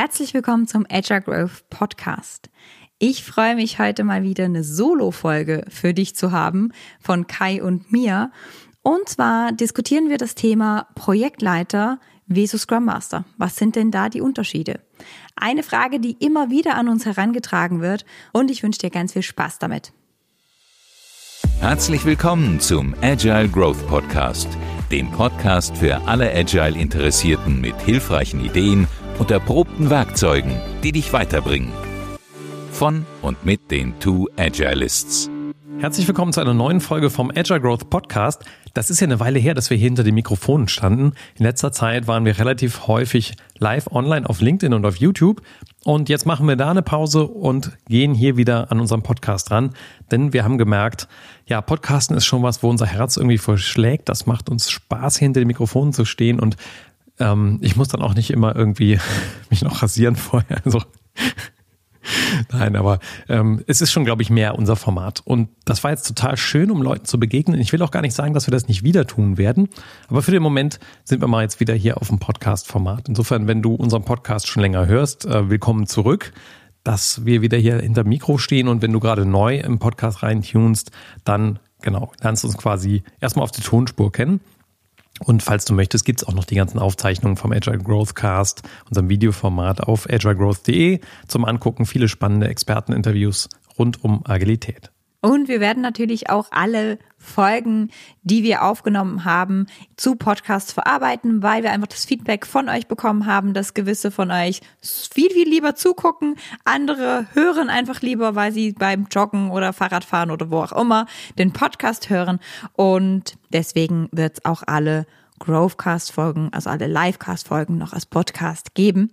Herzlich willkommen zum Agile Growth Podcast. Ich freue mich heute mal wieder eine Solo-Folge für dich zu haben von Kai und mir. Und zwar diskutieren wir das Thema Projektleiter versus Scrum Master. Was sind denn da die Unterschiede? Eine Frage, die immer wieder an uns herangetragen wird und ich wünsche dir ganz viel Spaß damit. Herzlich willkommen zum Agile Growth Podcast, dem Podcast für alle Agile-Interessierten mit hilfreichen Ideen und erprobten Werkzeugen, die dich weiterbringen. Von und mit den Two Agilists. Herzlich willkommen zu einer neuen Folge vom Agile Growth Podcast. Das ist ja eine Weile her, dass wir hier hinter den Mikrofonen standen. In letzter Zeit waren wir relativ häufig live online auf LinkedIn und auf YouTube. Und jetzt machen wir da eine Pause und gehen hier wieder an unserem Podcast ran. Denn wir haben gemerkt, ja, Podcasten ist schon was, wo unser Herz irgendwie verschlägt. Das macht uns Spaß, hinter den Mikrofonen zu stehen. Und ähm, ich muss dann auch nicht immer irgendwie mich noch rasieren vorher. Also Nein, aber ähm, es ist schon, glaube ich, mehr unser Format. Und das war jetzt total schön, um Leuten zu begegnen. Ich will auch gar nicht sagen, dass wir das nicht wieder tun werden. Aber für den Moment sind wir mal jetzt wieder hier auf dem Podcast-Format. Insofern, wenn du unseren Podcast schon länger hörst, äh, willkommen zurück dass wir wieder hier hinter Mikro stehen und wenn du gerade neu im Podcast reintunst, dann genau, lernst du uns quasi erstmal auf die Tonspur kennen. Und falls du möchtest, gibt es auch noch die ganzen Aufzeichnungen vom Agile Growth Cast, unserem Videoformat auf agilegrowth.de zum Angucken. Viele spannende Experteninterviews rund um Agilität. Und wir werden natürlich auch alle Folgen, die wir aufgenommen haben, zu Podcasts verarbeiten, weil wir einfach das Feedback von euch bekommen haben, dass gewisse von euch viel, viel lieber zugucken, andere hören einfach lieber, weil sie beim Joggen oder Fahrradfahren oder wo auch immer den Podcast hören. Und deswegen wird es auch alle Growthcast-Folgen, also alle Livecast-Folgen noch als Podcast geben.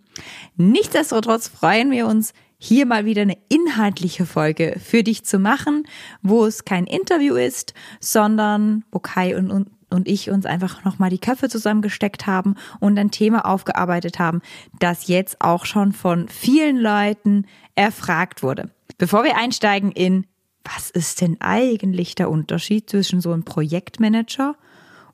Nichtsdestotrotz freuen wir uns hier mal wieder eine inhaltliche Folge für dich zu machen, wo es kein Interview ist, sondern wo Kai und, und, und ich uns einfach nochmal die Köpfe zusammengesteckt haben und ein Thema aufgearbeitet haben, das jetzt auch schon von vielen Leuten erfragt wurde. Bevor wir einsteigen in, was ist denn eigentlich der Unterschied zwischen so einem Projektmanager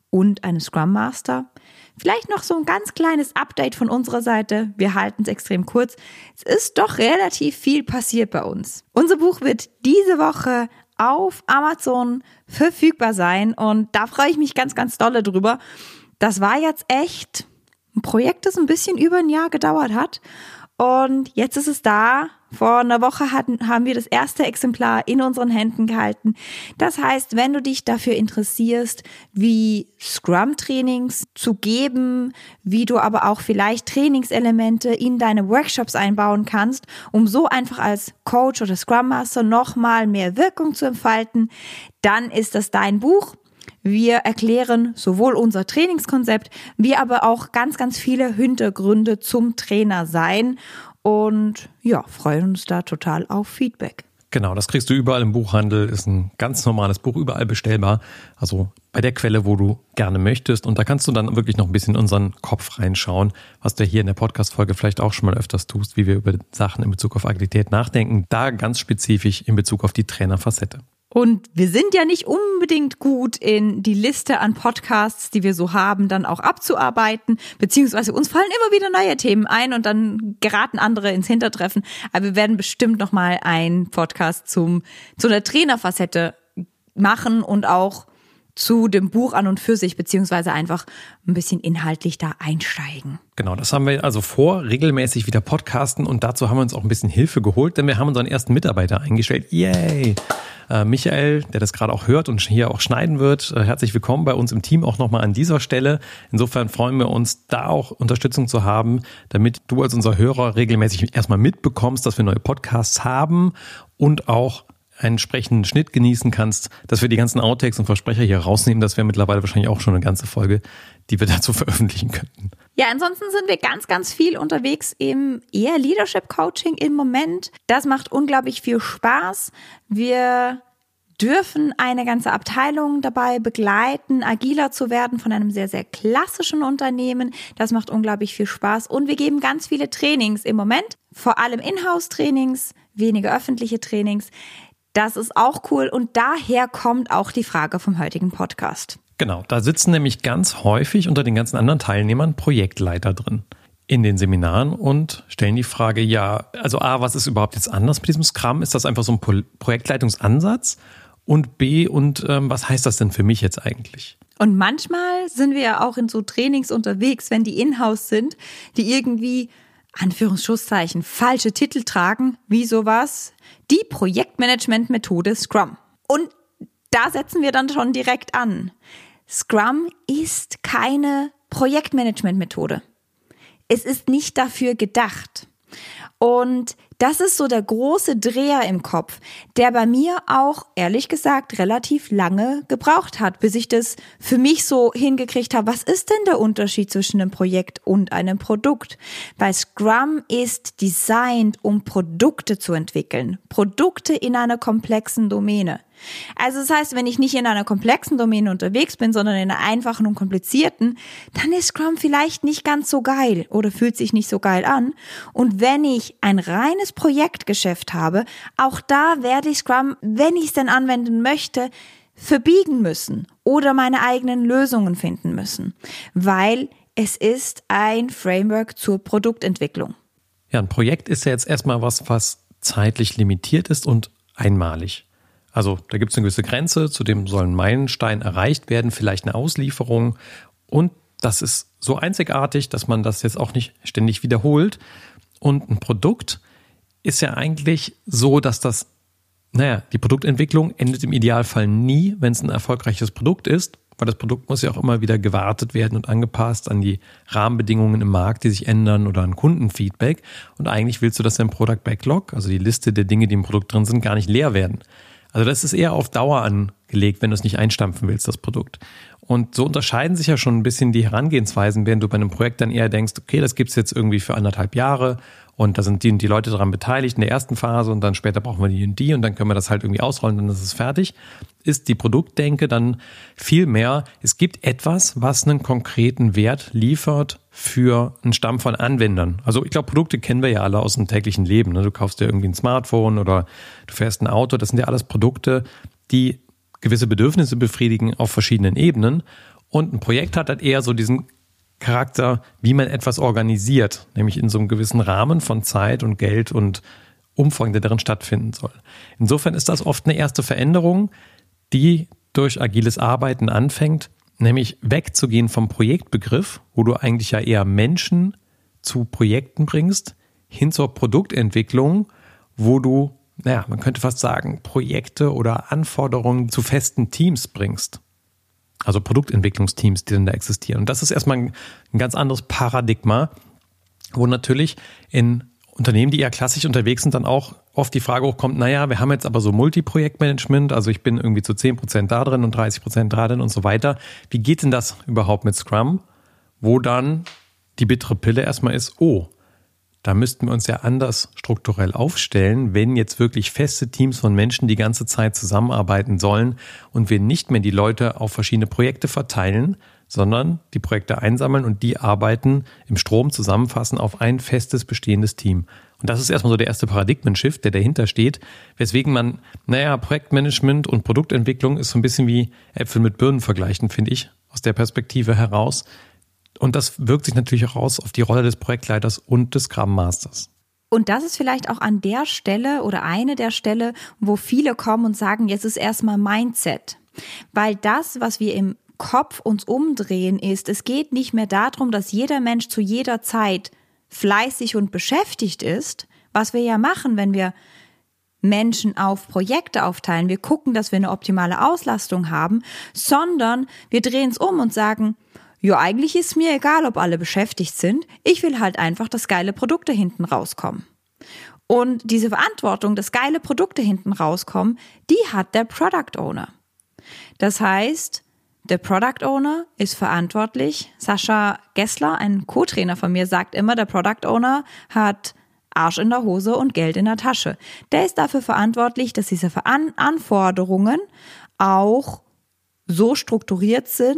und einem Scrum Master, Vielleicht noch so ein ganz kleines Update von unserer Seite. Wir halten es extrem kurz. Es ist doch relativ viel passiert bei uns. Unser Buch wird diese Woche auf Amazon verfügbar sein und da freue ich mich ganz, ganz dolle drüber. Das war jetzt echt ein Projekt, das ein bisschen über ein Jahr gedauert hat und jetzt ist es da. Vor einer Woche hatten, haben wir das erste Exemplar in unseren Händen gehalten. Das heißt, wenn du dich dafür interessierst, wie Scrum-Trainings zu geben, wie du aber auch vielleicht Trainingselemente in deine Workshops einbauen kannst, um so einfach als Coach oder Scrum Master nochmal mehr Wirkung zu entfalten, dann ist das dein Buch. Wir erklären sowohl unser Trainingskonzept, wie aber auch ganz, ganz viele Hintergründe zum Trainer sein und ja, freuen uns da total auf Feedback. Genau, das kriegst du überall im Buchhandel, ist ein ganz normales Buch, überall bestellbar. Also bei der Quelle, wo du gerne möchtest. Und da kannst du dann wirklich noch ein bisschen in unseren Kopf reinschauen, was du hier in der Podcast-Folge vielleicht auch schon mal öfters tust, wie wir über Sachen in Bezug auf Agilität nachdenken. Da ganz spezifisch in Bezug auf die Trainerfacette. Und wir sind ja nicht unbedingt gut in die Liste an Podcasts, die wir so haben, dann auch abzuarbeiten, beziehungsweise uns fallen immer wieder neue Themen ein und dann geraten andere ins Hintertreffen. Aber wir werden bestimmt noch mal einen Podcast zum zu der Trainerfacette machen und auch zu dem Buch an und für sich, beziehungsweise einfach ein bisschen inhaltlich da einsteigen. Genau, das haben wir also vor, regelmäßig wieder podcasten und dazu haben wir uns auch ein bisschen Hilfe geholt, denn wir haben unseren ersten Mitarbeiter eingestellt. Yay! Äh, Michael, der das gerade auch hört und hier auch schneiden wird, äh, herzlich willkommen bei uns im Team auch nochmal an dieser Stelle. Insofern freuen wir uns, da auch Unterstützung zu haben, damit du als unser Hörer regelmäßig erstmal mitbekommst, dass wir neue Podcasts haben und auch einen entsprechenden Schnitt genießen kannst, dass wir die ganzen Outtakes und Versprecher hier rausnehmen. Das wäre mittlerweile wahrscheinlich auch schon eine ganze Folge, die wir dazu veröffentlichen könnten. Ja, ansonsten sind wir ganz, ganz viel unterwegs im eher Leadership Coaching im Moment. Das macht unglaublich viel Spaß. Wir dürfen eine ganze Abteilung dabei begleiten, agiler zu werden von einem sehr, sehr klassischen Unternehmen. Das macht unglaublich viel Spaß. Und wir geben ganz viele Trainings im Moment, vor allem Inhouse-Trainings, wenige öffentliche Trainings. Das ist auch cool und daher kommt auch die Frage vom heutigen Podcast. Genau, da sitzen nämlich ganz häufig unter den ganzen anderen Teilnehmern Projektleiter drin. in den Seminaren und stellen die Frage, ja, also A, was ist überhaupt jetzt anders mit diesem Scrum? Ist das einfach so ein Pro Projektleitungsansatz? Und B, und ähm, was heißt das denn für mich jetzt eigentlich? Und manchmal sind wir ja auch in so Trainings unterwegs, wenn die in-house sind, die irgendwie Anführungsschusszeichen falsche Titel tragen, wie sowas, die Projektmanagement-Methode Scrum. Und da setzen wir dann schon direkt an. Scrum ist keine Projektmanagement-Methode. Es ist nicht dafür gedacht. Und das ist so der große Dreher im Kopf, der bei mir auch, ehrlich gesagt, relativ lange gebraucht hat, bis ich das für mich so hingekriegt habe. Was ist denn der Unterschied zwischen einem Projekt und einem Produkt? Weil Scrum ist designed, um Produkte zu entwickeln. Produkte in einer komplexen Domäne. Also das heißt, wenn ich nicht in einer komplexen Domäne unterwegs bin, sondern in einer einfachen und komplizierten, dann ist Scrum vielleicht nicht ganz so geil oder fühlt sich nicht so geil an. Und wenn ich ein reines Projektgeschäft habe, auch da werde ich Scrum, wenn ich es denn anwenden möchte, verbiegen müssen oder meine eigenen Lösungen finden müssen, weil es ist ein Framework zur Produktentwicklung. Ja, ein Projekt ist ja jetzt erstmal was, was zeitlich limitiert ist und einmalig. Also da gibt es eine gewisse Grenze, zu dem soll ein Meilenstein erreicht werden, vielleicht eine Auslieferung. Und das ist so einzigartig, dass man das jetzt auch nicht ständig wiederholt. Und ein Produkt ist ja eigentlich so, dass das, naja, die Produktentwicklung endet im Idealfall nie, wenn es ein erfolgreiches Produkt ist, weil das Produkt muss ja auch immer wieder gewartet werden und angepasst an die Rahmenbedingungen im Markt, die sich ändern oder an Kundenfeedback. Und eigentlich willst du, dass dein Product Backlog, also die Liste der Dinge, die im Produkt drin sind, gar nicht leer werden. Also das ist eher auf Dauer angelegt, wenn du es nicht einstampfen willst, das Produkt. Und so unterscheiden sich ja schon ein bisschen die Herangehensweisen, während du bei einem Projekt dann eher denkst, okay, das gibt's jetzt irgendwie für anderthalb Jahre und da sind die, die Leute daran beteiligt in der ersten Phase und dann später brauchen wir die und die und dann können wir das halt irgendwie ausrollen, dann ist es fertig. Ist die Produktdenke dann viel mehr, es gibt etwas, was einen konkreten Wert liefert für einen Stamm von Anwendern. Also ich glaube, Produkte kennen wir ja alle aus dem täglichen Leben. Ne? Du kaufst dir irgendwie ein Smartphone oder du fährst ein Auto. Das sind ja alles Produkte, die gewisse Bedürfnisse befriedigen auf verschiedenen Ebenen. Und ein Projekt hat halt eher so diesen Charakter, wie man etwas organisiert, nämlich in so einem gewissen Rahmen von Zeit und Geld und Umfang, der darin stattfinden soll. Insofern ist das oft eine erste Veränderung, die durch agiles Arbeiten anfängt, nämlich wegzugehen vom Projektbegriff, wo du eigentlich ja eher Menschen zu Projekten bringst, hin zur Produktentwicklung, wo du, naja, man könnte fast sagen, Projekte oder Anforderungen zu festen Teams bringst. Also Produktentwicklungsteams, die dann da existieren. Und das ist erstmal ein, ein ganz anderes Paradigma, wo natürlich in Unternehmen, die eher klassisch unterwegs sind, dann auch oft die Frage hochkommt, naja, wir haben jetzt aber so Multi-Projektmanagement, also ich bin irgendwie zu 10% da drin und 30% da drin und so weiter. Wie geht denn das überhaupt mit Scrum? Wo dann die bittere Pille erstmal ist, oh, da müssten wir uns ja anders strukturell aufstellen, wenn jetzt wirklich feste Teams von Menschen die ganze Zeit zusammenarbeiten sollen und wir nicht mehr die Leute auf verschiedene Projekte verteilen, sondern die Projekte einsammeln und die arbeiten im Strom zusammenfassen auf ein festes bestehendes Team. Und das ist erstmal so der erste Paradigmen-Shift, der dahinter steht, weswegen man, naja, Projektmanagement und Produktentwicklung ist so ein bisschen wie Äpfel mit Birnen vergleichen, finde ich, aus der Perspektive heraus. Und das wirkt sich natürlich auch aus auf die Rolle des Projektleiters und des Scrum Masters. Und das ist vielleicht auch an der Stelle oder eine der Stelle, wo viele kommen und sagen, jetzt ist erstmal Mindset. Weil das, was wir im Kopf uns umdrehen, ist, es geht nicht mehr darum, dass jeder Mensch zu jeder Zeit fleißig und beschäftigt ist, was wir ja machen, wenn wir Menschen auf Projekte aufteilen. Wir gucken, dass wir eine optimale Auslastung haben, sondern wir drehen es um und sagen, ja, eigentlich ist mir egal, ob alle beschäftigt sind. Ich will halt einfach, dass geile Produkte hinten rauskommen. Und diese Verantwortung, dass geile Produkte hinten rauskommen, die hat der Product Owner. Das heißt, der Product Owner ist verantwortlich. Sascha Gessler, ein Co-Trainer von mir, sagt immer, der Product Owner hat Arsch in der Hose und Geld in der Tasche. Der ist dafür verantwortlich, dass diese Anforderungen auch so strukturiert sind,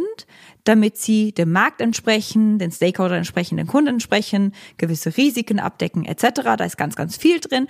damit sie dem Markt entsprechen, den Stakeholder entsprechen, den Kunden entsprechen, gewisse Risiken abdecken etc. Da ist ganz, ganz viel drin.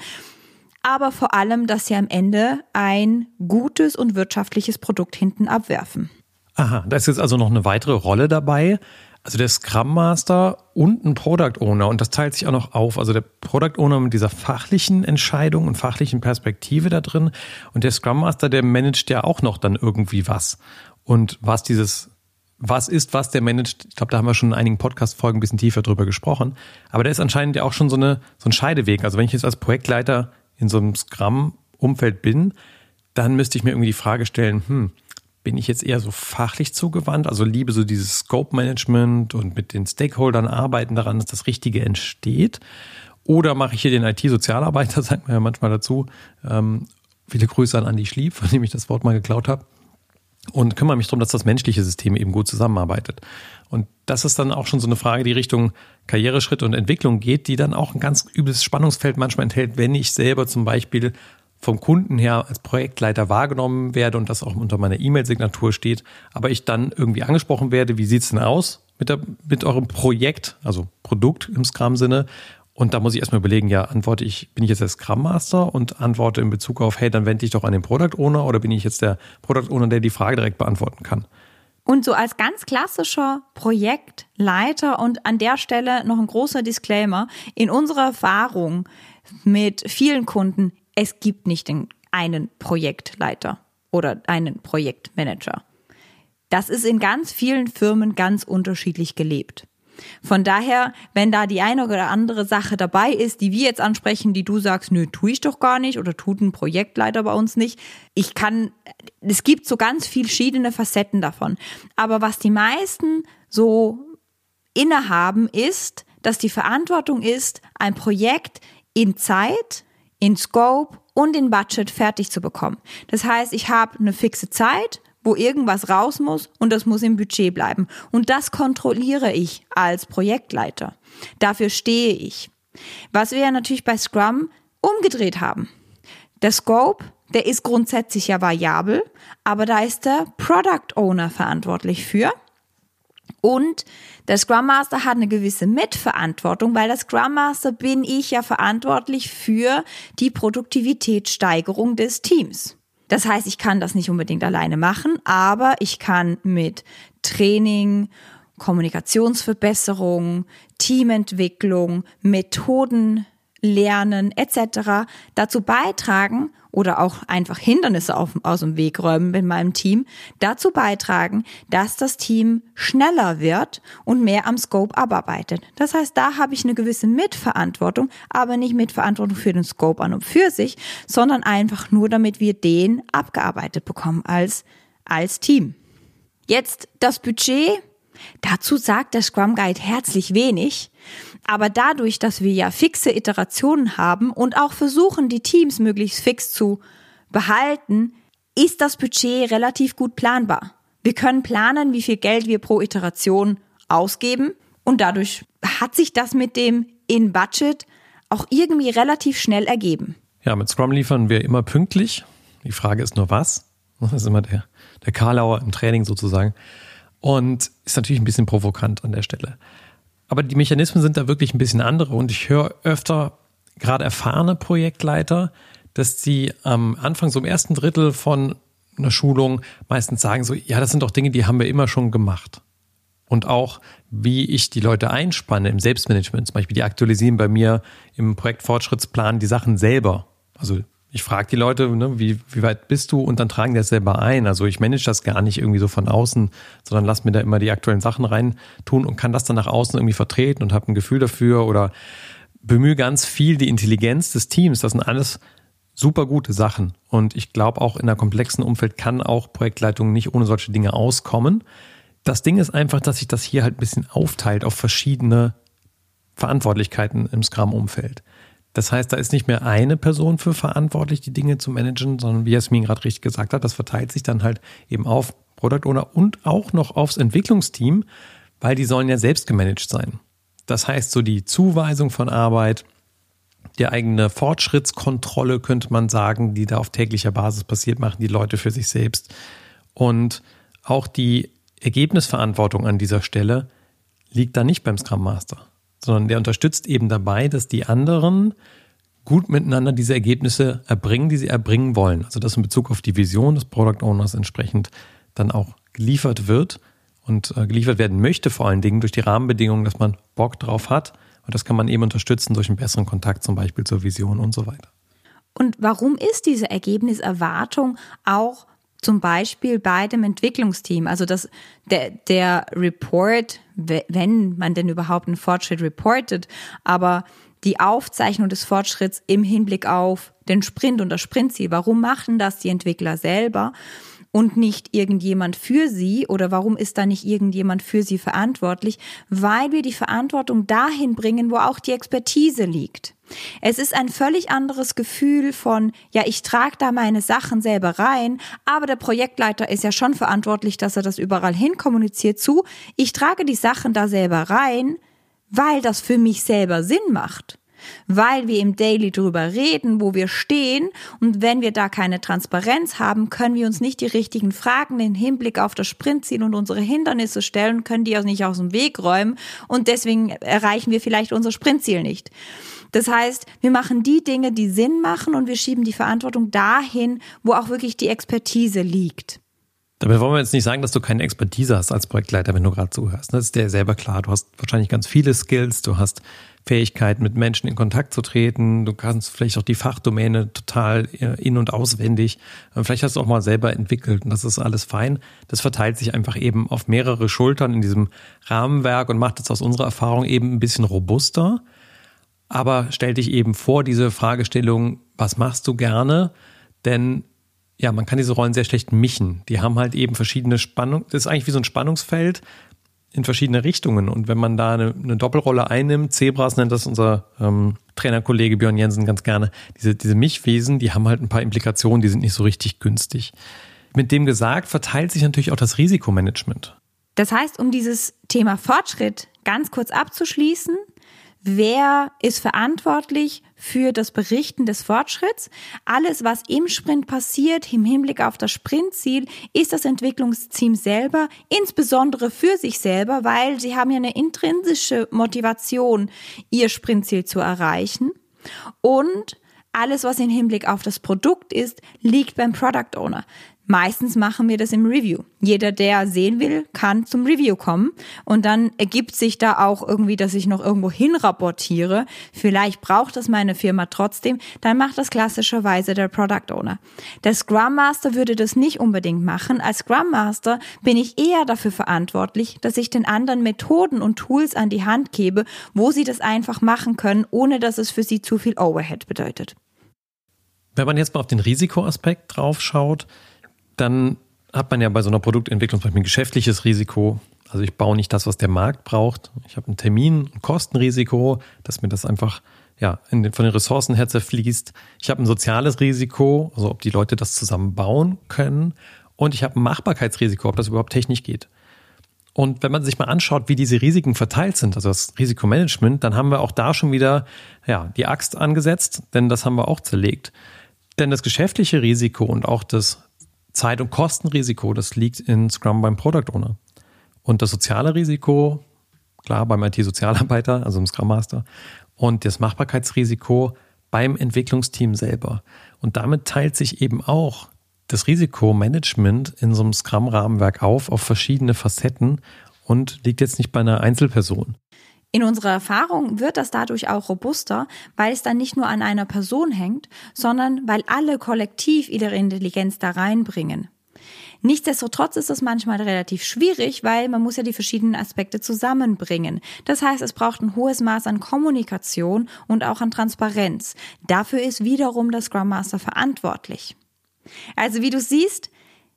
Aber vor allem, dass sie am Ende ein gutes und wirtschaftliches Produkt hinten abwerfen. Aha, da ist jetzt also noch eine weitere Rolle dabei. Also der Scrum Master und ein Product Owner und das teilt sich auch noch auf. Also der Product Owner mit dieser fachlichen Entscheidung und fachlichen Perspektive da drin und der Scrum Master, der managt ja auch noch dann irgendwie was. Und was dieses, was ist, was der managt, ich glaube, da haben wir schon in einigen Podcast-Folgen ein bisschen tiefer drüber gesprochen. Aber der ist anscheinend ja auch schon so, eine, so ein Scheideweg. Also wenn ich jetzt als Projektleiter in so einem Scrum-Umfeld bin, dann müsste ich mir irgendwie die Frage stellen, hm, bin ich jetzt eher so fachlich zugewandt, also liebe so dieses Scope-Management und mit den Stakeholdern arbeiten daran, dass das Richtige entsteht. Oder mache ich hier den IT-Sozialarbeiter, sagt man ja manchmal dazu. Ähm, viele Grüße an Andy Schlieb, von dem ich das Wort mal geklaut habe. Und kümmere mich darum, dass das menschliche System eben gut zusammenarbeitet. Und das ist dann auch schon so eine Frage, die Richtung Karriereschritt und Entwicklung geht, die dann auch ein ganz übles Spannungsfeld manchmal enthält, wenn ich selber zum Beispiel vom Kunden her als Projektleiter wahrgenommen werde und das auch unter meiner E-Mail-Signatur steht, aber ich dann irgendwie angesprochen werde, wie sieht's denn aus mit, der, mit eurem Projekt, also Produkt im Scrum-Sinne? Und da muss ich erstmal überlegen, ja, antworte ich, bin ich jetzt der Scrum Master und antworte in Bezug auf, hey, dann wende ich doch an den Product Owner oder bin ich jetzt der Product Owner, der die Frage direkt beantworten kann? Und so als ganz klassischer Projektleiter und an der Stelle noch ein großer Disclaimer, in unserer Erfahrung mit vielen Kunden es gibt nicht einen Projektleiter oder einen Projektmanager. Das ist in ganz vielen Firmen ganz unterschiedlich gelebt. Von daher, wenn da die eine oder andere Sache dabei ist, die wir jetzt ansprechen, die du sagst, nö, tue ich doch gar nicht oder tut ein Projektleiter bei uns nicht. Ich kann, es gibt so ganz verschiedene Facetten davon. Aber was die meisten so innehaben, ist, dass die Verantwortung ist, ein Projekt in Zeit, in Scope und in Budget fertig zu bekommen. Das heißt, ich habe eine fixe Zeit, wo irgendwas raus muss und das muss im Budget bleiben. Und das kontrolliere ich als Projektleiter. Dafür stehe ich. Was wir ja natürlich bei Scrum umgedreht haben. Der Scope, der ist grundsätzlich ja variabel, aber da ist der Product Owner verantwortlich für. Und der Scrum Master hat eine gewisse Mitverantwortung, weil der Scrum Master bin ich ja verantwortlich für die Produktivitätssteigerung des Teams. Das heißt, ich kann das nicht unbedingt alleine machen, aber ich kann mit Training, Kommunikationsverbesserung, Teamentwicklung, Methoden lernen etc. dazu beitragen oder auch einfach Hindernisse auf, aus dem Weg räumen mit meinem Team, dazu beitragen, dass das Team schneller wird und mehr am Scope abarbeitet. Das heißt, da habe ich eine gewisse Mitverantwortung, aber nicht Mitverantwortung für den Scope an und für sich, sondern einfach nur, damit wir den abgearbeitet bekommen als, als Team. Jetzt das Budget. Dazu sagt der Scrum Guide herzlich wenig. Aber dadurch, dass wir ja fixe Iterationen haben und auch versuchen, die Teams möglichst fix zu behalten, ist das Budget relativ gut planbar. Wir können planen, wie viel Geld wir pro Iteration ausgeben und dadurch hat sich das mit dem In-Budget auch irgendwie relativ schnell ergeben. Ja, mit Scrum liefern wir immer pünktlich. Die Frage ist nur was. Das ist immer der, der Karlauer im Training sozusagen. Und ist natürlich ein bisschen provokant an der Stelle. Aber die Mechanismen sind da wirklich ein bisschen andere und ich höre öfter gerade erfahrene Projektleiter, dass sie am Anfang, so im ersten Drittel von einer Schulung meistens sagen so, ja, das sind doch Dinge, die haben wir immer schon gemacht. Und auch, wie ich die Leute einspanne im Selbstmanagement, zum Beispiel, die aktualisieren bei mir im Projektfortschrittsplan die Sachen selber. Also ich frage die Leute, ne, wie, wie weit bist du und dann tragen die das selber ein. Also ich manage das gar nicht irgendwie so von außen, sondern lass mir da immer die aktuellen Sachen rein tun und kann das dann nach außen irgendwie vertreten und habe ein Gefühl dafür oder bemühe ganz viel die Intelligenz des Teams. Das sind alles super gute Sachen. Und ich glaube auch in einer komplexen Umfeld kann auch Projektleitung nicht ohne solche Dinge auskommen. Das Ding ist einfach, dass sich das hier halt ein bisschen aufteilt auf verschiedene Verantwortlichkeiten im Scrum-Umfeld. Das heißt, da ist nicht mehr eine Person für verantwortlich, die Dinge zu managen, sondern wie Jasmin gerade richtig gesagt hat, das verteilt sich dann halt eben auf Product Owner und auch noch aufs Entwicklungsteam, weil die sollen ja selbst gemanagt sein. Das heißt, so die Zuweisung von Arbeit, die eigene Fortschrittskontrolle, könnte man sagen, die da auf täglicher Basis passiert, machen die Leute für sich selbst. Und auch die Ergebnisverantwortung an dieser Stelle liegt da nicht beim Scrum Master sondern der unterstützt eben dabei, dass die anderen gut miteinander diese Ergebnisse erbringen, die sie erbringen wollen. Also dass in Bezug auf die Vision des Product Owners entsprechend dann auch geliefert wird und äh, geliefert werden möchte, vor allen Dingen durch die Rahmenbedingungen, dass man Bock drauf hat. Und das kann man eben unterstützen durch einen besseren Kontakt zum Beispiel zur Vision und so weiter. Und warum ist diese Ergebniserwartung auch zum Beispiel bei dem Entwicklungsteam? Also das, der, der Report, wenn man denn überhaupt einen Fortschritt reportet, aber die Aufzeichnung des Fortschritts im Hinblick auf den Sprint und das Sprintziel. Warum machen das die Entwickler selber? Und nicht irgendjemand für sie oder warum ist da nicht irgendjemand für sie verantwortlich? Weil wir die Verantwortung dahin bringen, wo auch die Expertise liegt. Es ist ein völlig anderes Gefühl von, ja, ich trage da meine Sachen selber rein, aber der Projektleiter ist ja schon verantwortlich, dass er das überall hin kommuniziert zu. Ich trage die Sachen da selber rein, weil das für mich selber Sinn macht weil wir im Daily drüber reden, wo wir stehen. Und wenn wir da keine Transparenz haben, können wir uns nicht die richtigen Fragen im Hinblick auf das Sprintziel und unsere Hindernisse stellen, können die auch nicht aus dem Weg räumen. Und deswegen erreichen wir vielleicht unser Sprintziel nicht. Das heißt, wir machen die Dinge, die Sinn machen und wir schieben die Verantwortung dahin, wo auch wirklich die Expertise liegt. Damit wollen wir jetzt nicht sagen, dass du keine Expertise hast als Projektleiter, wenn du gerade zuhörst. Das ist dir selber klar. Du hast wahrscheinlich ganz viele Skills, du hast Fähigkeit, mit Menschen in Kontakt zu treten. Du kannst vielleicht auch die Fachdomäne total äh, in- und auswendig. Vielleicht hast du auch mal selber entwickelt und das ist alles fein. Das verteilt sich einfach eben auf mehrere Schultern in diesem Rahmenwerk und macht es aus unserer Erfahrung eben ein bisschen robuster. Aber stell dich eben vor diese Fragestellung, was machst du gerne? Denn ja, man kann diese Rollen sehr schlecht mischen. Die haben halt eben verschiedene Spannungen. Das ist eigentlich wie so ein Spannungsfeld in verschiedene Richtungen. Und wenn man da eine, eine Doppelrolle einnimmt, Zebras nennt das unser ähm, Trainerkollege Björn Jensen ganz gerne, diese, diese Mischwesen, die haben halt ein paar Implikationen, die sind nicht so richtig günstig. Mit dem gesagt, verteilt sich natürlich auch das Risikomanagement. Das heißt, um dieses Thema Fortschritt ganz kurz abzuschließen, wer ist verantwortlich für das Berichten des Fortschritts. Alles, was im Sprint passiert, im Hinblick auf das Sprintziel, ist das Entwicklungsteam selber, insbesondere für sich selber, weil sie haben ja eine intrinsische Motivation, ihr Sprintziel zu erreichen. Und alles, was im Hinblick auf das Produkt ist, liegt beim Product Owner. Meistens machen wir das im Review. Jeder, der sehen will, kann zum Review kommen. Und dann ergibt sich da auch irgendwie, dass ich noch irgendwo hinrapportiere. Vielleicht braucht das meine Firma trotzdem. Dann macht das klassischerweise der Product Owner. Der Scrum Master würde das nicht unbedingt machen. Als Scrum Master bin ich eher dafür verantwortlich, dass ich den anderen Methoden und Tools an die Hand gebe, wo sie das einfach machen können, ohne dass es für sie zu viel Overhead bedeutet. Wenn man jetzt mal auf den Risikoaspekt drauf schaut, dann hat man ja bei so einer Produktentwicklung zum Beispiel ein geschäftliches Risiko. Also ich baue nicht das, was der Markt braucht. Ich habe ein Termin, ein Kostenrisiko, dass mir das einfach ja, den, von den Ressourcen her zerfließt. Ich habe ein soziales Risiko, also ob die Leute das zusammen bauen können. Und ich habe ein Machbarkeitsrisiko, ob das überhaupt technisch geht. Und wenn man sich mal anschaut, wie diese Risiken verteilt sind, also das Risikomanagement, dann haben wir auch da schon wieder ja, die Axt angesetzt, denn das haben wir auch zerlegt. Denn das geschäftliche Risiko und auch das Zeit- und Kostenrisiko, das liegt in Scrum beim Product Owner. Und das soziale Risiko, klar, beim IT-Sozialarbeiter, also im Scrum Master. Und das Machbarkeitsrisiko beim Entwicklungsteam selber. Und damit teilt sich eben auch das Risikomanagement in so einem Scrum-Rahmenwerk auf, auf verschiedene Facetten und liegt jetzt nicht bei einer Einzelperson. In unserer Erfahrung wird das dadurch auch robuster, weil es dann nicht nur an einer Person hängt, sondern weil alle kollektiv ihre Intelligenz da reinbringen. Nichtsdestotrotz ist es manchmal relativ schwierig, weil man muss ja die verschiedenen Aspekte zusammenbringen. Das heißt, es braucht ein hohes Maß an Kommunikation und auch an Transparenz. Dafür ist wiederum der Scrum Master verantwortlich. Also wie du siehst,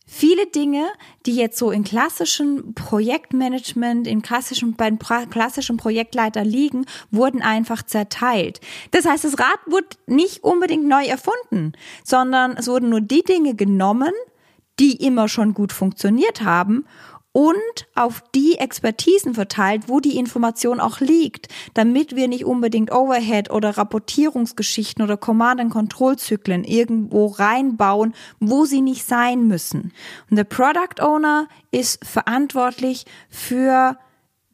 Viele Dinge, die jetzt so in klassischen Projektmanagement, in klassischen, beim klassischen Projektleiter liegen, wurden einfach zerteilt. Das heißt, das Rad wurde nicht unbedingt neu erfunden, sondern es wurden nur die Dinge genommen, die immer schon gut funktioniert haben und auf die Expertisen verteilt, wo die Information auch liegt, damit wir nicht unbedingt Overhead oder Rapportierungsgeschichten oder Command-and-Control-Zyklen irgendwo reinbauen, wo sie nicht sein müssen. Und der Product Owner ist verantwortlich für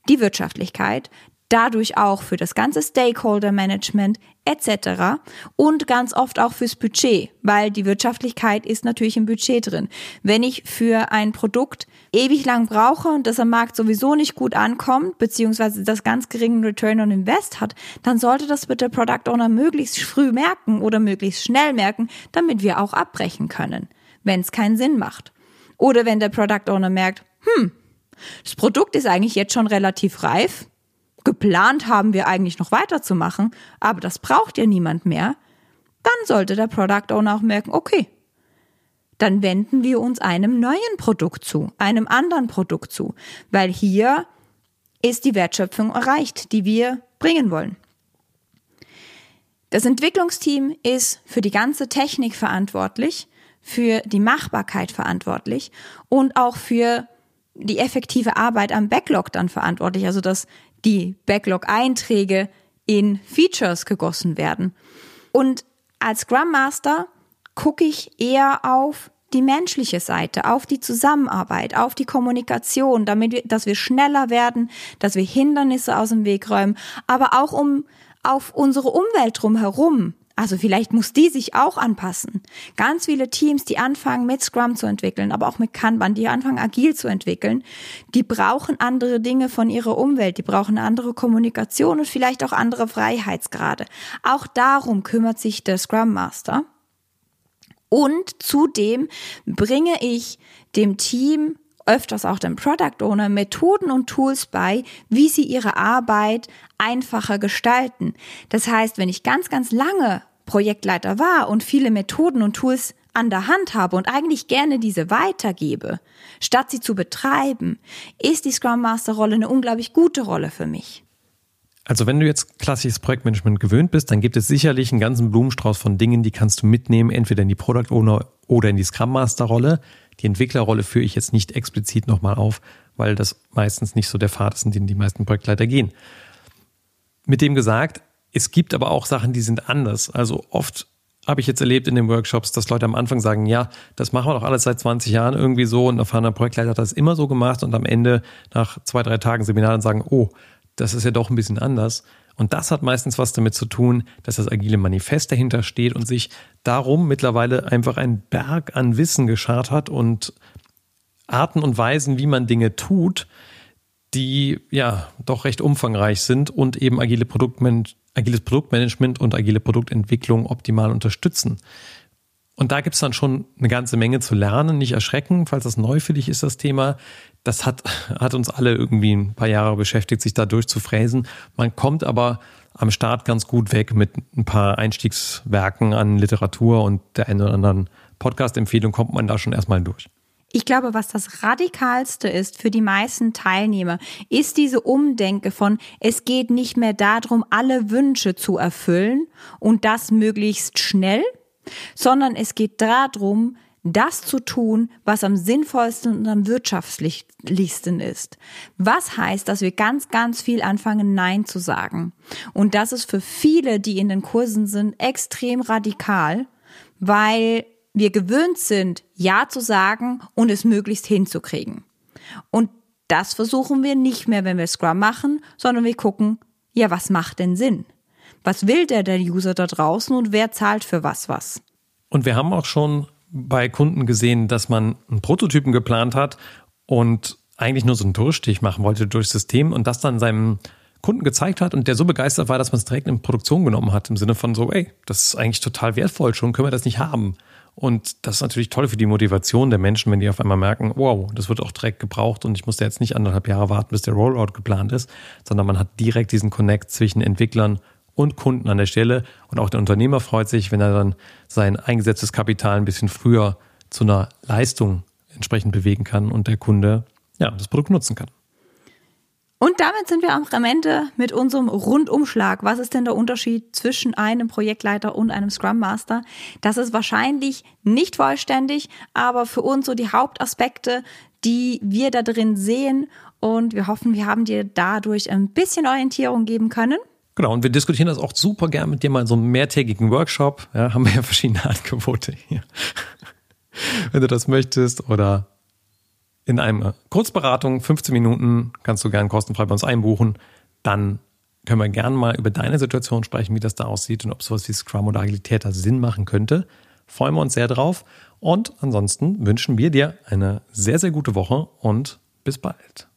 die Wirtschaftlichkeit, dadurch auch für das ganze Stakeholder Management etc. und ganz oft auch fürs Budget, weil die Wirtschaftlichkeit ist natürlich im Budget drin. Wenn ich für ein Produkt ewig lang brauche und das am Markt sowieso nicht gut ankommt, beziehungsweise das ganz geringen Return on Invest hat, dann sollte das bitte Product Owner möglichst früh merken oder möglichst schnell merken, damit wir auch abbrechen können, wenn es keinen Sinn macht. Oder wenn der Product Owner merkt, hm, das Produkt ist eigentlich jetzt schon relativ reif, Geplant haben wir eigentlich noch weiterzumachen, aber das braucht ja niemand mehr. Dann sollte der Product Owner auch merken, okay, dann wenden wir uns einem neuen Produkt zu, einem anderen Produkt zu, weil hier ist die Wertschöpfung erreicht, die wir bringen wollen. Das Entwicklungsteam ist für die ganze Technik verantwortlich, für die Machbarkeit verantwortlich und auch für die effektive Arbeit am Backlog dann verantwortlich, also dass die Backlog-Einträge in Features gegossen werden. Und als Scrum Master gucke ich eher auf die menschliche Seite, auf die Zusammenarbeit, auf die Kommunikation, damit wir, dass wir schneller werden, dass wir Hindernisse aus dem Weg räumen, aber auch um auf unsere Umwelt drumherum also vielleicht muss die sich auch anpassen. Ganz viele Teams, die anfangen mit Scrum zu entwickeln, aber auch mit Kanban, die anfangen agil zu entwickeln, die brauchen andere Dinge von ihrer Umwelt, die brauchen andere Kommunikation und vielleicht auch andere Freiheitsgrade. Auch darum kümmert sich der Scrum Master. Und zudem bringe ich dem Team öfters auch dem Product Owner Methoden und Tools bei, wie sie ihre Arbeit einfacher gestalten. Das heißt, wenn ich ganz, ganz lange Projektleiter war und viele Methoden und Tools an der Hand habe und eigentlich gerne diese weitergebe, statt sie zu betreiben, ist die Scrum Master Rolle eine unglaublich gute Rolle für mich. Also wenn du jetzt klassisches Projektmanagement gewöhnt bist, dann gibt es sicherlich einen ganzen Blumenstrauß von Dingen, die kannst du mitnehmen, entweder in die Product Owner oder in die Scrum Master Rolle. Die Entwicklerrolle führe ich jetzt nicht explizit nochmal auf, weil das meistens nicht so der Pfad ist, in den die meisten Projektleiter gehen. Mit dem gesagt, es gibt aber auch Sachen, die sind anders. Also oft habe ich jetzt erlebt in den Workshops, dass Leute am Anfang sagen, ja, das machen wir doch alles seit 20 Jahren irgendwie so und erfahrener Projektleiter hat das immer so gemacht und am Ende nach zwei, drei Tagen Seminar dann sagen, oh, das ist ja doch ein bisschen anders. Und das hat meistens was damit zu tun, dass das agile Manifest dahinter steht und sich darum mittlerweile einfach ein Berg an Wissen geschart hat und Arten und Weisen, wie man Dinge tut, die ja doch recht umfangreich sind und eben agile Produktman agiles Produktmanagement und agile Produktentwicklung optimal unterstützen. Und da gibt es dann schon eine ganze Menge zu lernen. Nicht erschrecken, falls das neu für dich ist, das Thema. Das hat, hat uns alle irgendwie ein paar Jahre beschäftigt, sich da durchzufräsen. Man kommt aber am Start ganz gut weg mit ein paar Einstiegswerken an Literatur und der einen oder anderen Podcast-Empfehlung kommt man da schon erstmal durch. Ich glaube, was das Radikalste ist für die meisten Teilnehmer, ist diese Umdenke von, es geht nicht mehr darum, alle Wünsche zu erfüllen und das möglichst schnell, sondern es geht darum, das zu tun, was am sinnvollsten und am wirtschaftlichsten ist. Was heißt, dass wir ganz, ganz viel anfangen, Nein zu sagen. Und das ist für viele, die in den Kursen sind, extrem radikal, weil wir gewöhnt sind, Ja zu sagen und es möglichst hinzukriegen. Und das versuchen wir nicht mehr, wenn wir Scrum machen, sondern wir gucken, ja, was macht denn Sinn? Was will der, der User da draußen und wer zahlt für was was? Und wir haben auch schon bei Kunden gesehen, dass man einen Prototypen geplant hat und eigentlich nur so einen Durchstich machen wollte durchs System und das dann seinem Kunden gezeigt hat und der so begeistert war, dass man es direkt in Produktion genommen hat, im Sinne von so, ey, das ist eigentlich total wertvoll, schon können wir das nicht haben. Und das ist natürlich toll für die Motivation der Menschen, wenn die auf einmal merken, wow, das wird auch direkt gebraucht und ich muss da jetzt nicht anderthalb Jahre warten, bis der Rollout geplant ist, sondern man hat direkt diesen Connect zwischen Entwicklern und Kunden an der Stelle. Und auch der Unternehmer freut sich, wenn er dann sein eingesetztes Kapital ein bisschen früher zu einer Leistung entsprechend bewegen kann und der Kunde ja das Produkt nutzen kann. Und damit sind wir am Ende mit unserem Rundumschlag. Was ist denn der Unterschied zwischen einem Projektleiter und einem Scrum Master? Das ist wahrscheinlich nicht vollständig, aber für uns so die Hauptaspekte, die wir da drin sehen. Und wir hoffen, wir haben dir dadurch ein bisschen Orientierung geben können. Genau, und wir diskutieren das auch super gern mit dir mal in so einem mehrtägigen Workshop. Ja, haben wir ja verschiedene Angebote hier. Wenn du das möchtest oder in einer Kurzberatung, 15 Minuten, kannst du gern kostenfrei bei uns einbuchen. Dann können wir gerne mal über deine Situation sprechen, wie das da aussieht und ob sowas wie Scrum oder Agilität da Sinn machen könnte. Freuen wir uns sehr drauf. Und ansonsten wünschen wir dir eine sehr, sehr gute Woche und bis bald.